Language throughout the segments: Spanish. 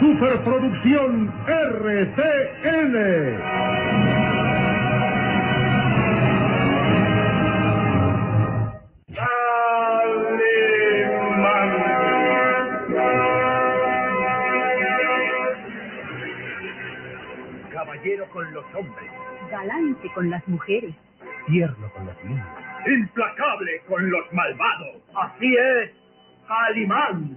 una superproducción RCN. Caballero con los hombres, galante con las mujeres, tierno con los niños. implacable con los malvados. Así es, Calimán,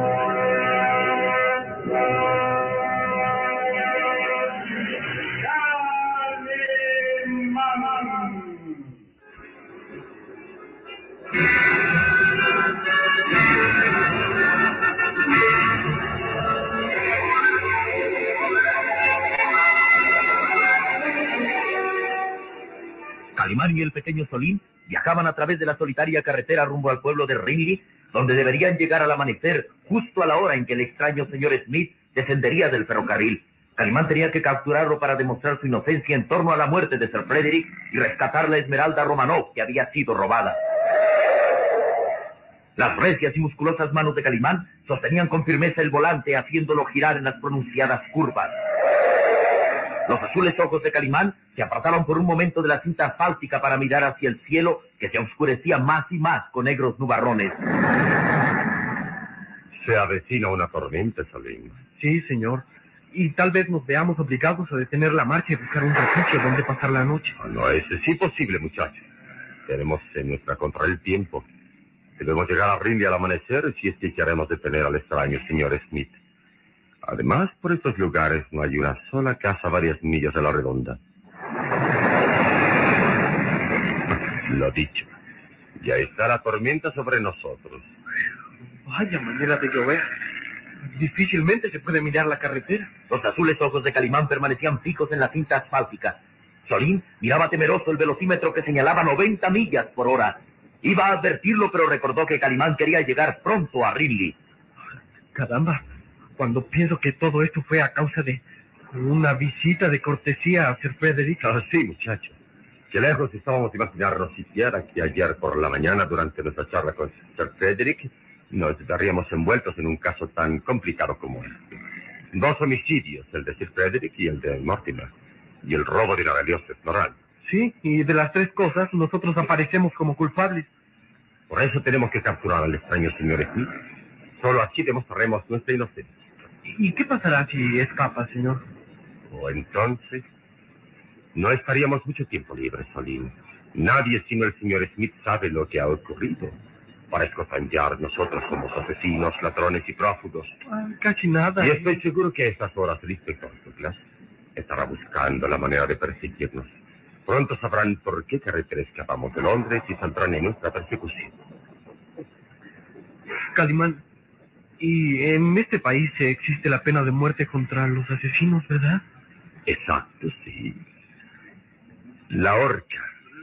Y el pequeño Solín viajaban a través de la solitaria carretera rumbo al pueblo de Ringley, donde deberían llegar al amanecer, justo a la hora en que el extraño señor Smith descendería del ferrocarril. Calimán tenía que capturarlo para demostrar su inocencia en torno a la muerte de Sir Frederick y rescatar la esmeralda Romanov que había sido robada. Las recias y musculosas manos de Calimán sostenían con firmeza el volante, haciéndolo girar en las pronunciadas curvas. Los azules ojos de Calimán se apartaron por un momento de la cinta asfáltica para mirar hacia el cielo, que se oscurecía más y más con negros nubarrones. Se avecina una tormenta, Salim. Sí, señor. Y tal vez nos veamos obligados a detener la marcha y buscar un refugio donde pasar la noche. Ah, No es sí posible, muchachos. Tenemos en nuestra contra el tiempo. Debemos llegar a Rindy al amanecer si es que queremos detener al extraño señor Smith. Además, por estos lugares no hay una sola casa a varias millas de la redonda. Lo dicho. Ya está la tormenta sobre nosotros. Vaya manera de llover. Difícilmente se puede mirar la carretera. Los azules ojos de Calimán permanecían fijos en la cinta asfáltica. Solín miraba temeroso el velocímetro que señalaba 90 millas por hora. Iba a advertirlo, pero recordó que Calimán quería llegar pronto a Rinley. Caramba, cuando pienso que todo esto fue a causa de una visita de cortesía a Sir Frederick. Ah, sí, muchachos. Qué lejos estábamos imaginarnos siquiera que ayer por la mañana, durante nuestra charla con Sir Frederick, nos veríamos envueltos en un caso tan complicado como este. Dos homicidios, el de Sir Frederick y el de Mortimer, y el robo de la valiosa Esmeralda. Sí, y de las tres cosas nosotros aparecemos como culpables. Por eso tenemos que capturar al extraño señor Smith. Solo así demostraremos nuestra inocencia. ¿Y qué pasará si escapa, señor? O entonces, no estaríamos mucho tiempo libres, Solín. Nadie sino el señor Smith sabe lo que ha ocurrido. Para escotandear, nosotros somos asesinos, ladrones y prófugos. Ah, casi nada. Y estoy seguro que a estas horas el inspector Douglas estará buscando la manera de perseguirnos. Pronto sabrán por qué carretera escapamos de Londres y saldrán en nuestra persecución. Calimán, y en este país existe la pena de muerte contra los asesinos, ¿verdad? Exacto, sí. La horca.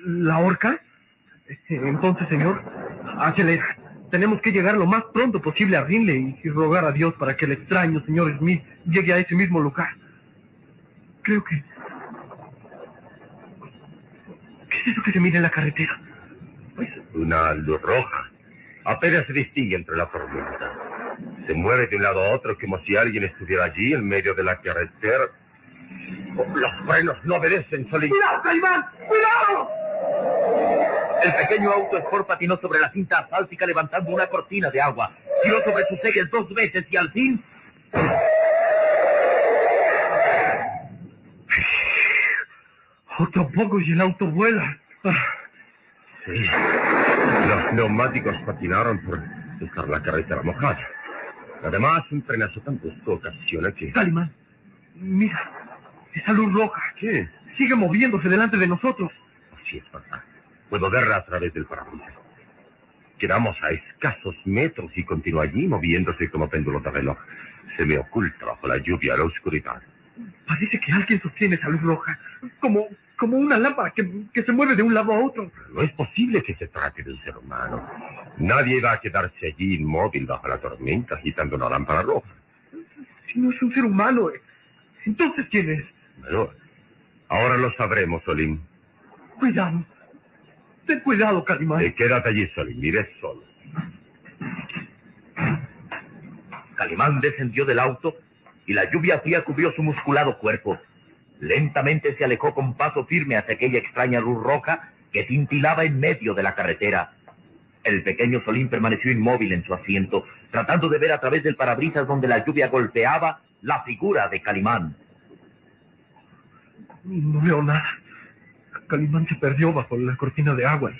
¿La horca? Entonces, señor, acelera. Tenemos que llegar lo más pronto posible a Rinley y rogar a Dios para que el extraño señor Smith llegue a ese mismo lugar. Creo que... ¿Qué es eso que se mira en la carretera? Pues una luz roja. Apenas se distingue entre la tormenta. Se mueve de un lado a otro como si alguien estuviera allí en medio de la carretera. Los frenos no obedecen, Solín. ¡Cuidado, Calimán! ¡Cuidado! El pequeño auto Sport patinó sobre la cinta asfáltica levantando una cortina de agua. Tiró sobre sus ejes dos veces y al fin... Otro poco y el auto vuela. Ah, Sí. Los neumáticos patinaron por, dejar la carretera mojada. Además, un trenazo tan brusco ocasiona que... Calimán, mira, esa luz roja ¿Qué? sigue moviéndose delante de nosotros. Así es, verdad. Puedo verla a través del parabrisas. Quedamos a escasos metros y continúa allí moviéndose como péndulo de reloj. Se me oculta bajo la lluvia la oscuridad. Parece que alguien sostiene esa luz roja, como, como una lámpara que, que se mueve de un lado a otro. No es posible que se trate de un ser humano. Nadie va a quedarse allí inmóvil bajo la tormenta agitando una lámpara roja. Si no es un ser humano, eh, entonces ¿quién es? Bueno, ahora lo sabremos, Solim. Cuidado. Ten cuidado, Calimán. Eh, quédate allí, Solim. Iré solo. Calimán descendió del auto y la lluvia fría cubrió su musculado cuerpo. Lentamente se alejó con paso firme hacia aquella extraña luz roja que cintilaba en medio de la carretera. El pequeño Solín permaneció inmóvil en su asiento, tratando de ver a través del parabrisas donde la lluvia golpeaba la figura de Calimán. No veo nada. Calimán se perdió bajo la cortina de agua.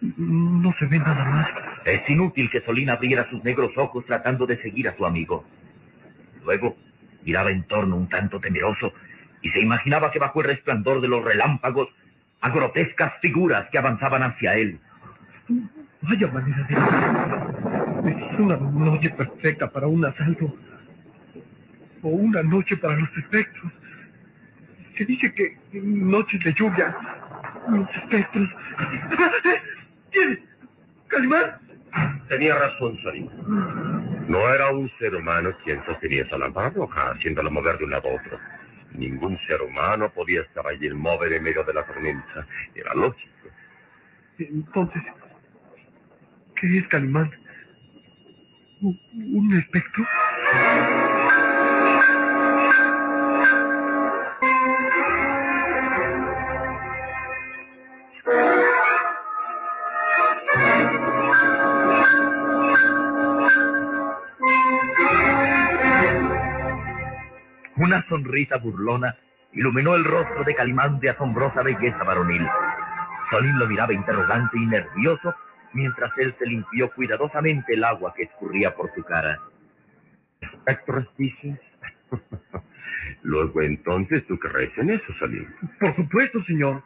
y No se ve nada más. Es inútil que Solín abriera sus negros ojos tratando de seguir a su amigo. Luego miraba en torno un tanto temeroso y se imaginaba que bajo el resplandor de los relámpagos a grotescas figuras que avanzaban hacia él. Vaya manera de... Es una noche perfecta para un asalto. O una noche para los espectros. Se dice que noches de lluvia, los espectros... ¿Quién? ¿Calimán? Tenía razón, Solim. No era un ser humano quien sostenía esa lámpara roja, haciéndola mover de un lado a otro. Ningún ser humano podía estar allí inmóvil en medio de la tormenta. Era lógico. Entonces, ¿qué es Calimán? ¿Un- ¿Un espectro? Una sonrisa burlona iluminó el rostro de Calimán de asombrosa belleza varonil. Solín lo miraba interrogante y nervioso mientras él se limpió cuidadosamente el agua que escurría por su cara. ¿Espectros dices? Luego entonces tú crees en eso, Salim. Por supuesto, señor.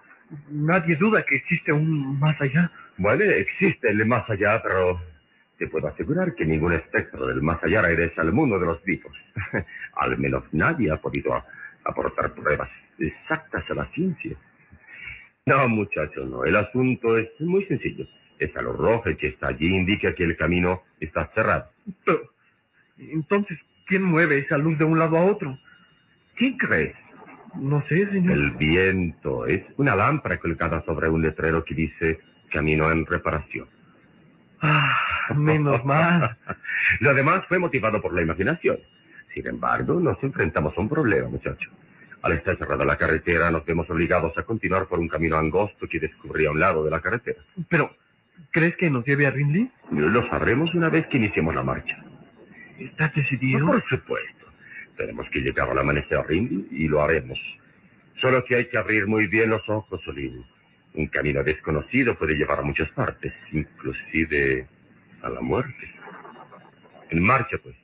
Nadie duda que existe un más allá. Bueno, existe el más allá, pero te puedo asegurar que ningún espectro del más allá regresa al mundo de los vivos. al menos nadie ha podido aportar pruebas exactas a la ciencia. No, muchacho, no. El asunto es muy sencillo. Esa luz roja que está allí indica que el camino está cerrado. Pero, entonces, ¿quién mueve esa luz de un lado a otro? ¿Quién crees? No sé, señor. El viento es una lámpara colgada sobre un letrero que dice camino en reparación. Ah, menos mal. Lo demás fue motivado por la imaginación. Sin embargo, nos enfrentamos a un problema, muchacho. Al estar cerrada la carretera, nos vemos obligados a continuar por un camino angosto que descubría a un lado de la carretera. Pero, ¿crees que nos lleve a Rinley? Lo sabremos una vez que iniciemos la marcha. ¿Estás decidido? Por supuesto. Tenemos que llegar al amanecer a Rindy y lo haremos. Solo que hay que abrir muy bien los ojos, Solín. Un camino desconocido puede llevar a muchas partes, inclusive a la muerte. En marcha, pues.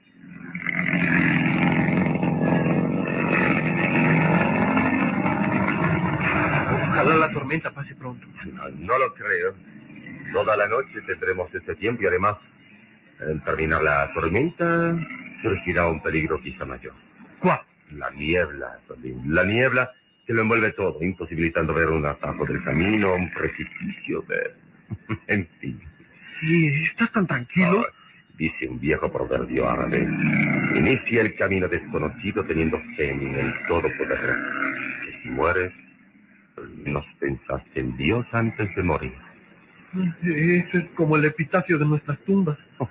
Ojalá la tormenta pase pronto. No, no lo creo. Toda la noche tendremos este tiempo y además, al terminar la tormenta, surgirá un peligro quizá mayor. ¿Cuál? La niebla. La niebla que lo envuelve todo, imposibilitando ver un atajo del camino, un precipicio, ver. en fin. ¿Y estás tan tranquilo? Ah, dice un viejo proverbio árabe. Inicia el camino desconocido teniendo fe en el Todopoder. Que si mueres, nos pensás en Dios antes de morir. Eso es como el epitafio de nuestras tumbas.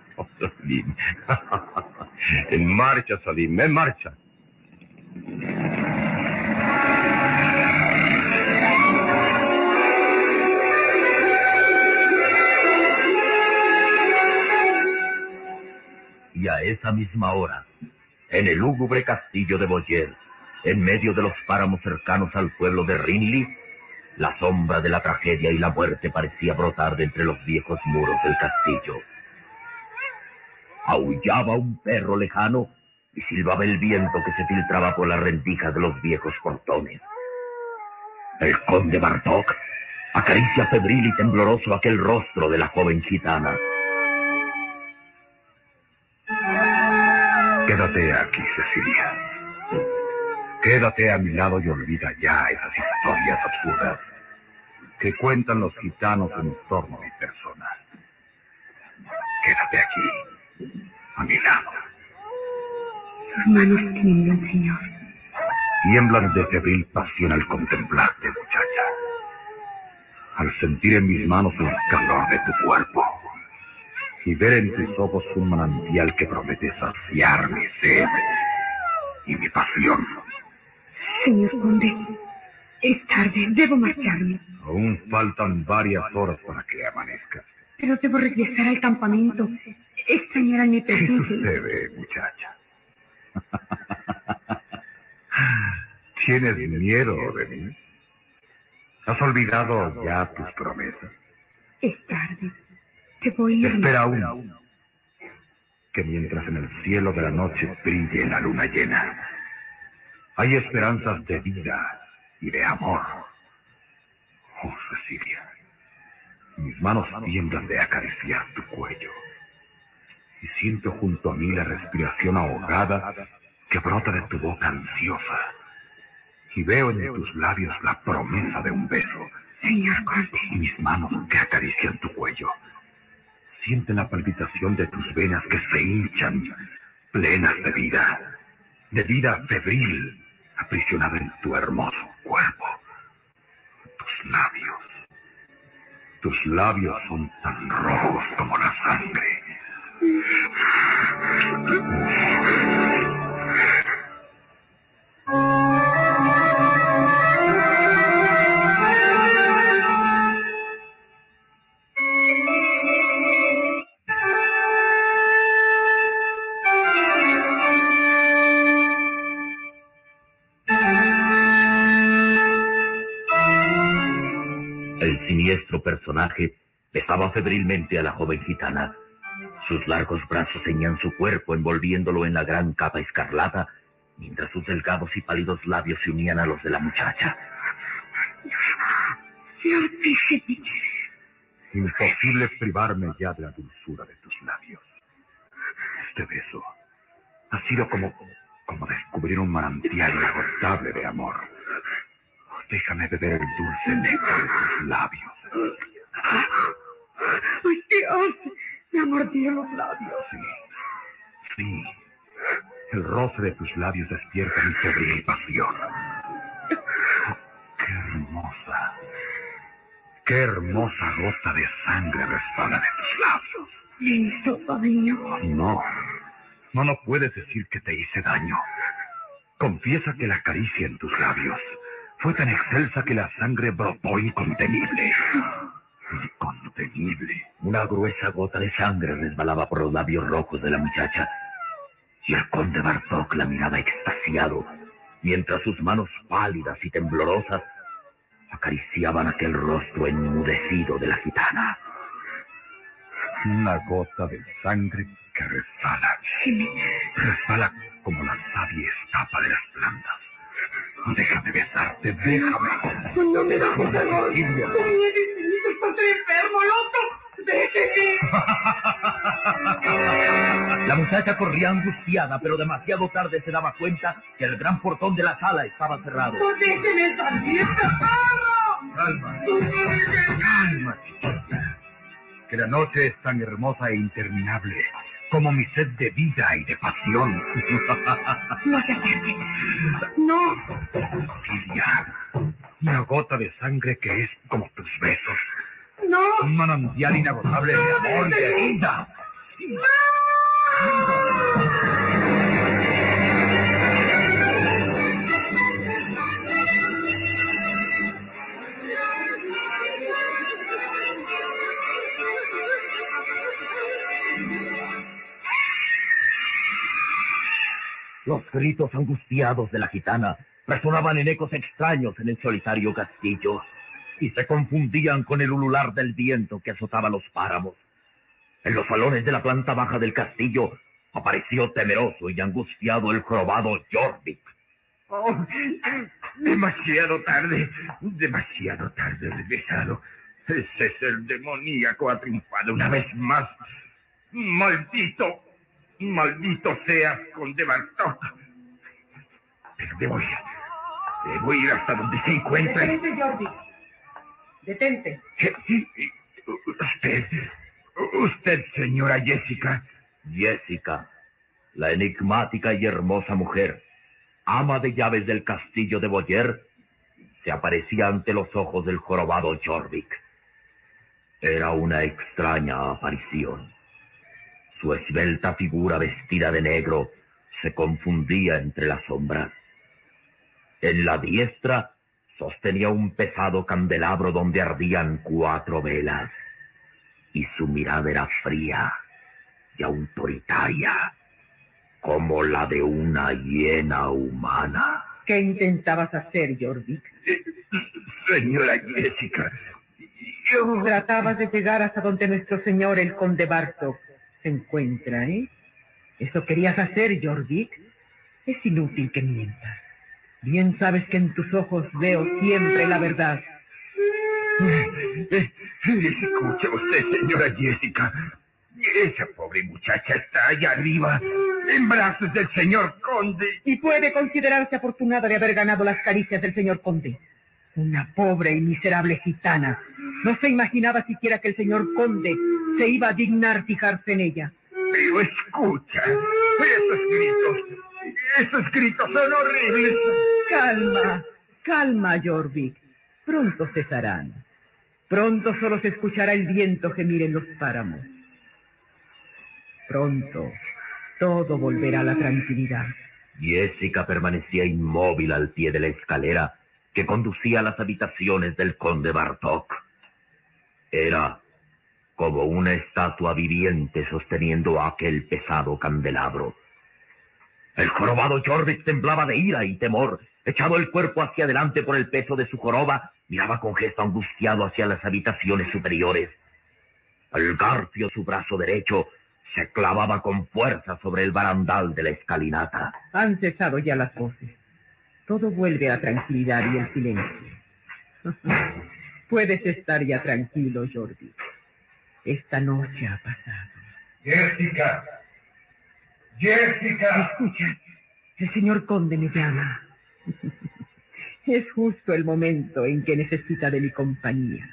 En marcha, Salim, en marcha. Y a esa misma hora, en el lúgubre castillo de Boyer, en medio de los páramos cercanos al pueblo de Rinley, la sombra de la tragedia y la muerte parecía brotar de entre los viejos muros del castillo. aullaba un perro lejano y silbaba el viento que se filtraba por las rendijas de los viejos portones. El conde Bartok acaricia febril y tembloroso aquel rostro de la joven gitana. Quédate aquí, Cecilia. Quédate a mi lado y olvida ya esas historias absurdas que cuentan los gitanos en torno a mi persona. Quédate aquí, a mi lado. Sus manos tiemblan, señor. Tiemblan de febril pasión al contemplarte, muchacha. Al sentir en mis manos el calor de tu cuerpo y ver en tus ojos un manantial que promete saciar mi sed y mi pasión. Señor conde, es tarde, debo marcharme. Aún faltan varias horas para que amanezca. Pero debo regresar al campamento. Extrañar a mi ¿Qué presencia. sucede, muchacha? ¿Tienes miedo de mí? ¿Has olvidado ya tus promesas? Es tarde. Espera aún. Que mientras en el cielo de la noche brille la luna llena, hay esperanzas de vida y de amor. Oh, Cecilia, mis manos tiemblan de acariciar tu cuello y siento junto a mí la respiración ahogada que brota de tu boca ansiosa y veo en tus labios la promesa de un beso Señor conde. y mis manos que acarician tu cuello sienten la palpitación de tus venas que se hinchan, plenas de vida, de vida febril, aprisionada en tu hermoso cuerpo. Tus labios, tus labios son tan rojos como la sangre. El siniestro personaje besaba febrilmente a la joven gitana. Sus largos brazos ceñían su cuerpo envolviéndolo en la gran capa escarlata, mientras sus delgados y pálidos labios se unían a los de la muchacha. Imposible privarme ya de la dulzura de tus labios. Este beso ha sido como, como descubrir un manantial inagotable de amor. Déjame beber el dulce néctar de tus labios. ¡Ay, Dios! Me ha mordido los labios. Sí, sí. El roce de tus labios despierta mi febril pasión. ¡Qué hermosa! ¡Qué hermosa gota de sangre resbala de tus labios! Hizo daño. No, no, no puedes decir que te hice daño. Confiesa que la caricia en tus labios fue tan excelsa que la sangre brotó incontenible. Incontenible. Una gruesa gota de sangre resbalaba por los labios rojos de la muchacha. Y el conde Bartok la miraba extasiado, mientras sus manos pálidas y temblorosas acariciaban aquel rostro enmudecido de la gitana. Una gota de sangre que resbala. Resbala como la savia escapa de las plantas. Déjame besarte, déjame. No me da. No me necesito, estoy enfermo, loco. Déjeme. La muchacha corría angustiada, pero demasiado tarde se daba cuenta que el gran portón de la sala estaba cerrado. No déjeme salir, perro. Calma, calma, chiquita. Que la noche es tan hermosa e interminable como mi sed de vida y de pasión. No se acerque. No. Silvia, una gota de sangre que es como tus besos. No. Un manantial inagotable de amor y de vida. Los gritos angustiados de la gitana resonaban en ecos extraños en el solitario castillo y se confundían con el ulular del viento que azotaba los páramos. En los salones de la planta baja del castillo apareció temeroso y angustiado el jorobado Jorvik. Oh, demasiado tarde, demasiado tarde regresado. Ese es el demoníaco ha triunfado una vez más. Maldito, maldito seas, conde Bartok. Pero debo ir, debo ir hasta donde se encuentre. Detente, Jordi. Detente. Usted, usted, señora Jessica. Jessica, la enigmática y hermosa mujer, ama de llaves del castillo de Boyer, se aparecía ante los ojos del jorobado Jorvik. Era una extraña aparición. Su esbelta figura vestida de negro se confundía entre las sombras. En la diestra sostenía un pesado candelabro donde ardían cuatro velas, y su mirada era fría y autoritaria, como la de una hiena humana. ¿Qué intentabas hacer, Jordi? Señora Jessica, yo... Tratabas de llegar hasta donde nuestro señor, el conde Bartok, se encuentra, ¿eh? ¿Eso querías hacer, Jordi? Es inútil que mientas. Bien sabes que en tus ojos veo siempre la verdad. Escuche usted, señora Jessica. Esa pobre muchacha está allá arriba, en brazos del señor conde. Y puede considerarse afortunada de haber ganado las caricias del señor conde. Una pobre y miserable gitana. No se imaginaba siquiera que el señor conde se iba a dignar fijarse en ella. Pero escucha, esos gritos, esos gritos son horribles. Calma, calma, Jorvik. Pronto cesarán. Pronto solo se escuchará el viento gemir en los páramos. Pronto todo volverá a la tranquilidad. Jessica permanecía inmóvil al pie de la escalera que conducía a las habitaciones del conde Bartok. Era como una estatua viviente sosteniendo aquel pesado candelabro. El jorobado Jorvik temblaba de ira y temor. Echado el cuerpo hacia adelante por el peso de su joroba, miraba con gesto angustiado hacia las habitaciones superiores. El garfio, su brazo derecho, se clavaba con fuerza sobre el barandal de la escalinata. Han cesado ya las voces. Todo vuelve a tranquilidad y el silencio. Puedes estar ya tranquilo, Jordi. Esta noche ha pasado. Jessica. Jessica. Escucha, el señor conde me llama. Es justo el momento en que necesita de mi compañía,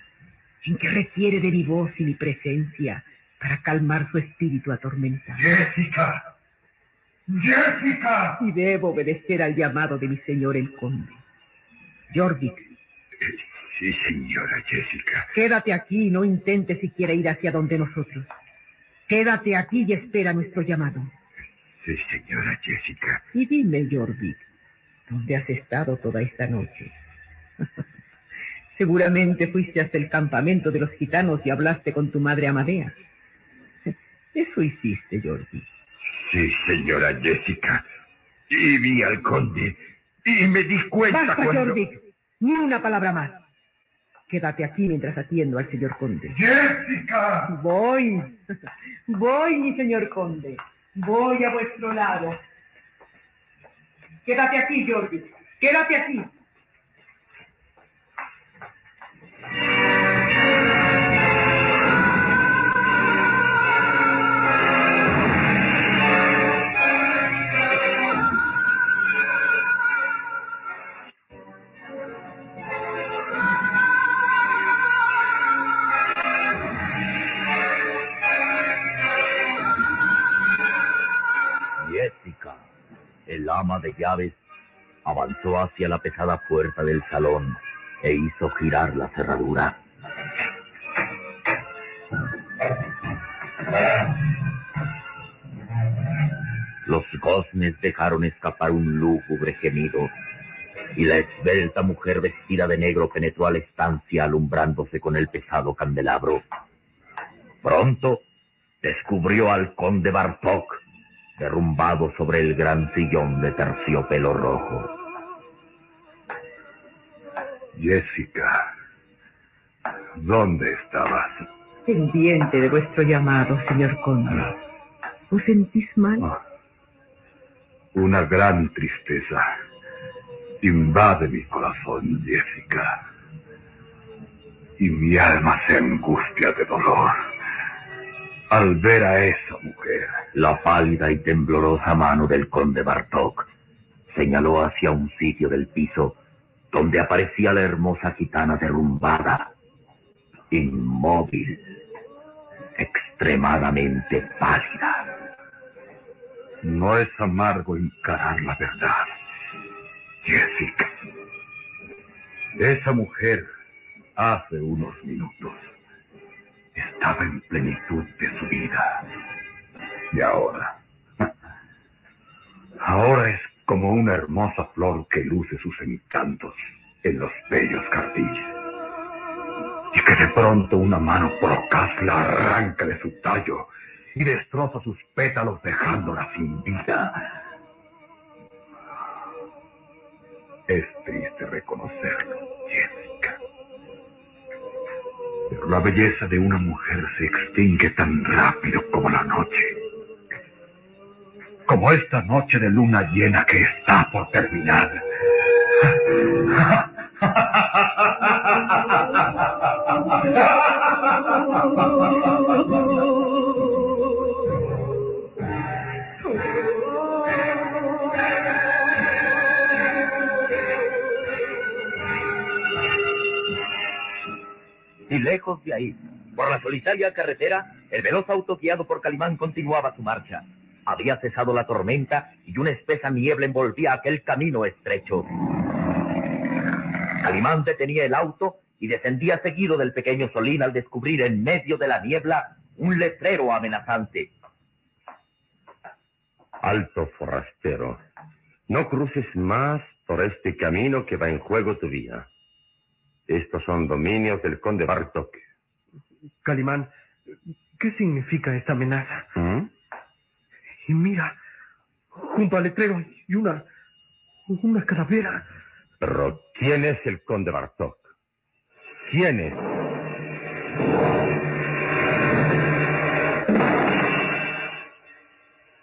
en que requiere de mi voz y mi presencia para calmar su espíritu atormentado. Jessica. Jessica. Y debo obedecer al llamado de mi señor el conde. Jorvik, Sí, señora Jessica. quédate aquí y no intentes siquiera ir hacia donde nosotros. Quédate aquí y espera nuestro llamado. Sí, señora Jessica. Y dime, Jorvik, ¿dónde has estado toda esta noche? Seguramente fuiste hasta el campamento de los gitanos y hablaste con tu madre Amadea. Eso hiciste, Jorvik. Sí, señora Jessica. Y vi al conde. Y me di cuenta Basta, cuando... Jorvik. Ni una palabra más. Quédate aquí mientras atiendo al señor conde. ¡Jessica! Voy. Voy, mi señor conde. Voy a vuestro lado. Quédate aquí, Jordi. Quédate aquí. Avanzó hacia la pesada puerta del salón e hizo girar la cerradura. Los goznes dejaron escapar un lúgubre gemido y la esbelta mujer vestida de negro penetró a la estancia alumbrándose con el pesado candelabro. Pronto descubrió al conde Bartok derrumbado sobre el gran sillón de terciopelo rojo. Jessica. ¿Dónde estabas? pendiente de vuestro llamado, señor conde. ¿Os sentís mal? Ah, Una gran tristeza invade mi corazón, Jessica. Y mi alma se angustia de dolor al ver a esa mujer. La pálida y temblorosa mano del conde Bartok señaló hacia un sitio del piso donde aparecía la hermosa gitana derrumbada, inmóvil, extremadamente pálida. No es amargo encarar la verdad, Jessica. Esa mujer, hace unos minutos, estaba en plenitud de su vida. Y ahora, ahora es como una hermosa flor que luce sus encantos en los bellos jardines. Y que de pronto una mano procaz la arranca de su tallo y destroza sus pétalos dejándola sin vida. Es triste reconocerlo, Jessica. Pero la belleza de una mujer se extingue tan rápido como la noche. Como esta noche de luna llena que está por terminar. Y lejos de ahí, por la solitaria carretera, el veloz auto guiado por Calimán continuaba su marcha. Había cesado la tormenta y una espesa niebla envolvía aquel camino estrecho. Calimán detenía el auto y descendía seguido del pequeño Solín al descubrir en medio de la niebla un letrero amenazante. Alto forastero, no cruces más por este camino que va en juego tu vida. Estos son dominios del conde Bartok. Calimán, ¿qué significa esta amenaza? ¿Mm? Y mira, junto al letrero y una. una calavera. Pero, ¿quién es el conde Bartok? ¿Quién es?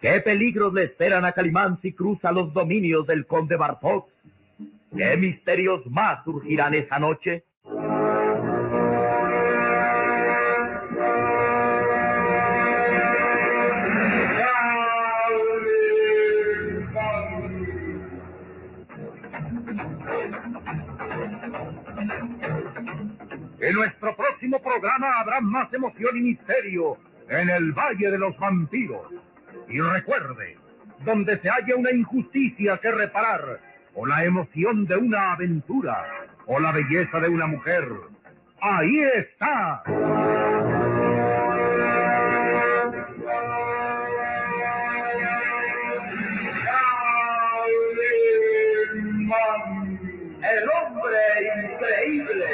¿Qué peligros le esperan a Calimán si cruza los dominios del conde Bartok? ¿Qué misterios más surgirán esa noche? En nuestro próximo programa habrá más emoción y misterio en el Valle de los Vampiros. Y recuerde, donde se haya una injusticia que reparar, o la emoción de una aventura, o la belleza de una mujer. Ahí está. El hombre increíble.